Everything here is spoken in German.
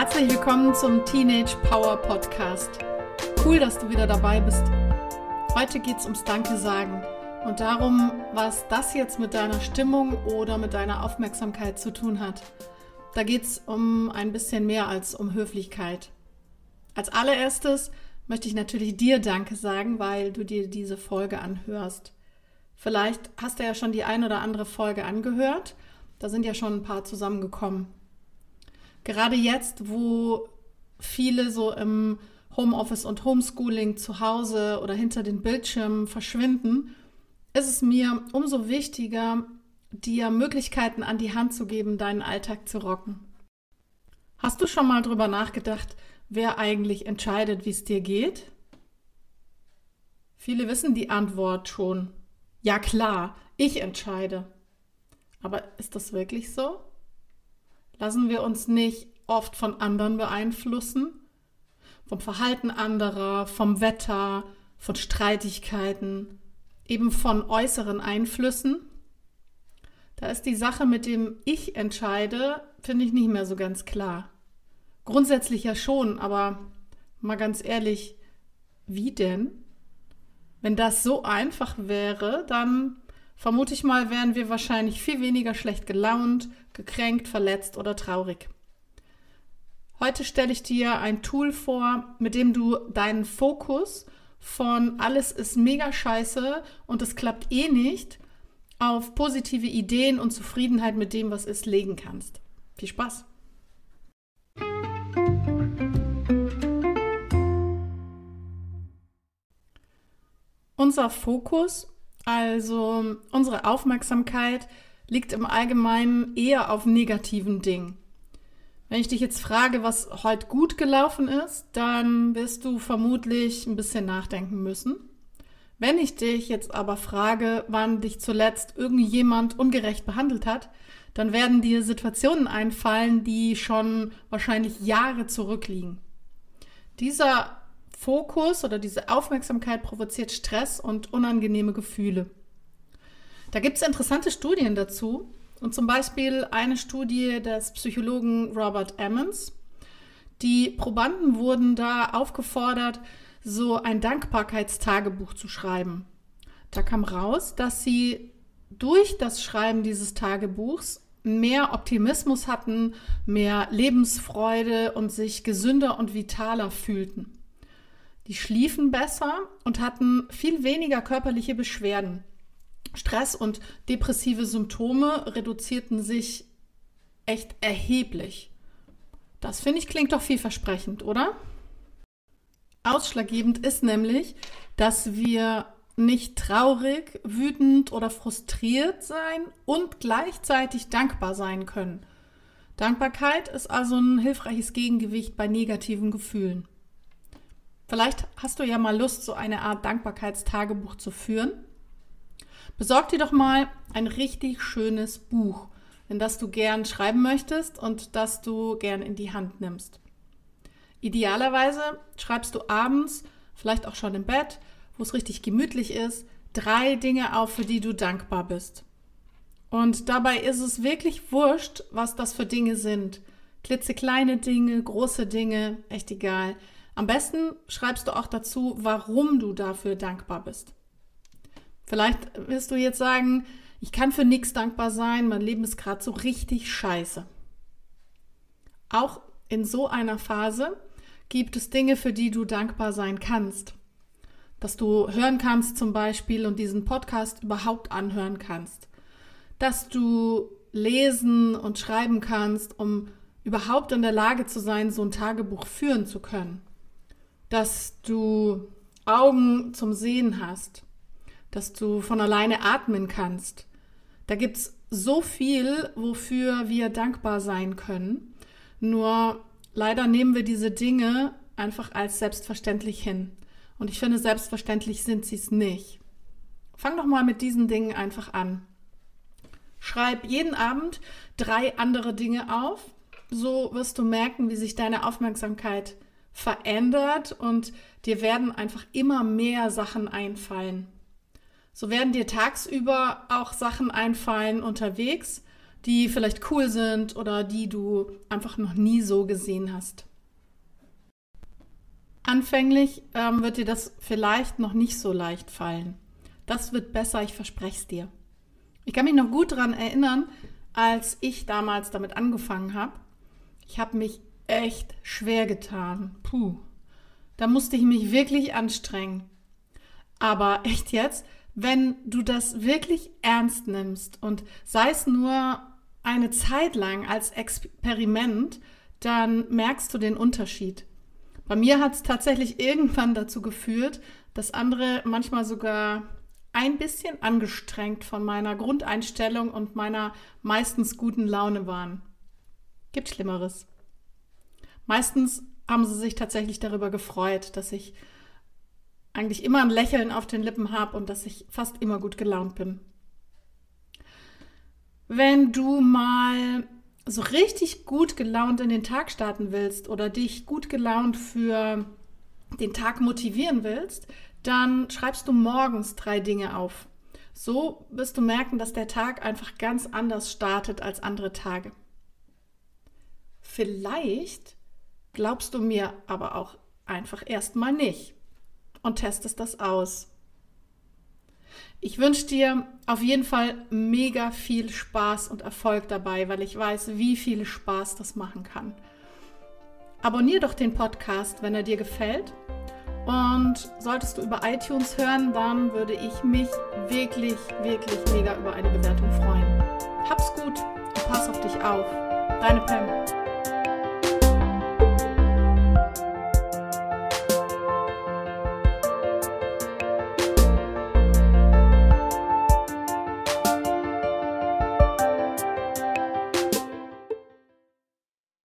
Herzlich willkommen zum Teenage Power Podcast. Cool, dass du wieder dabei bist. Heute geht es ums Danke sagen und darum, was das jetzt mit deiner Stimmung oder mit deiner Aufmerksamkeit zu tun hat. Da geht es um ein bisschen mehr als um Höflichkeit. Als allererstes möchte ich natürlich dir Danke sagen, weil du dir diese Folge anhörst. Vielleicht hast du ja schon die ein oder andere Folge angehört. Da sind ja schon ein paar zusammengekommen. Gerade jetzt, wo viele so im Homeoffice und Homeschooling zu Hause oder hinter den Bildschirmen verschwinden, ist es mir umso wichtiger, dir Möglichkeiten an die Hand zu geben, deinen Alltag zu rocken. Hast du schon mal drüber nachgedacht, wer eigentlich entscheidet, wie es dir geht? Viele wissen die Antwort schon. Ja klar, ich entscheide. Aber ist das wirklich so? Lassen wir uns nicht oft von anderen beeinflussen? Vom Verhalten anderer, vom Wetter, von Streitigkeiten, eben von äußeren Einflüssen? Da ist die Sache mit dem Ich entscheide, finde ich nicht mehr so ganz klar. Grundsätzlich ja schon, aber mal ganz ehrlich, wie denn? Wenn das so einfach wäre, dann vermute ich mal, wären wir wahrscheinlich viel weniger schlecht gelaunt, gekränkt, verletzt oder traurig. Heute stelle ich dir ein Tool vor, mit dem du deinen Fokus von alles ist mega scheiße und es klappt eh nicht auf positive Ideen und Zufriedenheit mit dem, was ist, legen kannst. Viel Spaß! Unser Fokus, also unsere Aufmerksamkeit, liegt im Allgemeinen eher auf negativen Dingen. Wenn ich dich jetzt frage, was heute gut gelaufen ist, dann wirst du vermutlich ein bisschen nachdenken müssen. Wenn ich dich jetzt aber frage, wann dich zuletzt irgendjemand ungerecht behandelt hat, dann werden dir Situationen einfallen, die schon wahrscheinlich Jahre zurückliegen. Dieser Fokus oder diese Aufmerksamkeit provoziert Stress und unangenehme Gefühle. Da gibt es interessante Studien dazu. Und zum Beispiel eine Studie des Psychologen Robert Emmons. Die Probanden wurden da aufgefordert, so ein Dankbarkeitstagebuch zu schreiben. Da kam raus, dass sie durch das Schreiben dieses Tagebuchs mehr Optimismus hatten, mehr Lebensfreude und sich gesünder und vitaler fühlten. Die schliefen besser und hatten viel weniger körperliche Beschwerden. Stress und depressive Symptome reduzierten sich echt erheblich. Das finde ich klingt doch vielversprechend, oder? Ausschlaggebend ist nämlich, dass wir nicht traurig, wütend oder frustriert sein und gleichzeitig dankbar sein können. Dankbarkeit ist also ein hilfreiches Gegengewicht bei negativen Gefühlen. Vielleicht hast du ja mal Lust, so eine Art Dankbarkeitstagebuch zu führen. Besorg dir doch mal ein richtig schönes Buch, in das du gern schreiben möchtest und das du gern in die Hand nimmst. Idealerweise schreibst du abends, vielleicht auch schon im Bett, wo es richtig gemütlich ist, drei Dinge auf, für die du dankbar bist. Und dabei ist es wirklich wurscht, was das für Dinge sind. Klitzekleine Dinge, große Dinge, echt egal. Am besten schreibst du auch dazu, warum du dafür dankbar bist. Vielleicht wirst du jetzt sagen, ich kann für nichts dankbar sein, mein Leben ist gerade so richtig scheiße. Auch in so einer Phase gibt es Dinge, für die du dankbar sein kannst. Dass du hören kannst zum Beispiel und diesen Podcast überhaupt anhören kannst. Dass du lesen und schreiben kannst, um überhaupt in der Lage zu sein, so ein Tagebuch führen zu können dass du Augen zum Sehen hast, dass du von alleine atmen kannst. Da gibt es so viel, wofür wir dankbar sein können. Nur leider nehmen wir diese Dinge einfach als selbstverständlich hin. Und ich finde, selbstverständlich sind sie es nicht. Fang doch mal mit diesen Dingen einfach an. Schreib jeden Abend drei andere Dinge auf. So wirst du merken, wie sich deine Aufmerksamkeit verändert und dir werden einfach immer mehr Sachen einfallen. So werden dir tagsüber auch Sachen einfallen unterwegs, die vielleicht cool sind oder die du einfach noch nie so gesehen hast. Anfänglich ähm, wird dir das vielleicht noch nicht so leicht fallen. Das wird besser, ich verspreche es dir. Ich kann mich noch gut daran erinnern, als ich damals damit angefangen habe. Ich habe mich echt schwer getan. Puh. Da musste ich mich wirklich anstrengen. Aber echt jetzt, wenn du das wirklich ernst nimmst und sei es nur eine Zeit lang als Experiment, dann merkst du den Unterschied. Bei mir hat es tatsächlich irgendwann dazu geführt, dass andere manchmal sogar ein bisschen angestrengt von meiner Grundeinstellung und meiner meistens guten Laune waren. Gibt Schlimmeres. Meistens haben sie sich tatsächlich darüber gefreut, dass ich eigentlich immer ein Lächeln auf den Lippen habe und dass ich fast immer gut gelaunt bin. Wenn du mal so richtig gut gelaunt in den Tag starten willst oder dich gut gelaunt für den Tag motivieren willst, dann schreibst du morgens drei Dinge auf. So wirst du merken, dass der Tag einfach ganz anders startet als andere Tage. Vielleicht glaubst du mir aber auch einfach erstmal nicht und testest das aus. Ich wünsche dir auf jeden Fall mega viel Spaß und Erfolg dabei, weil ich weiß, wie viel Spaß das machen kann. Abonnier doch den Podcast, wenn er dir gefällt und solltest du über iTunes hören, dann würde ich mich wirklich, wirklich mega über eine Bewertung freuen. Hab's gut und pass auf dich auf. Deine Pam.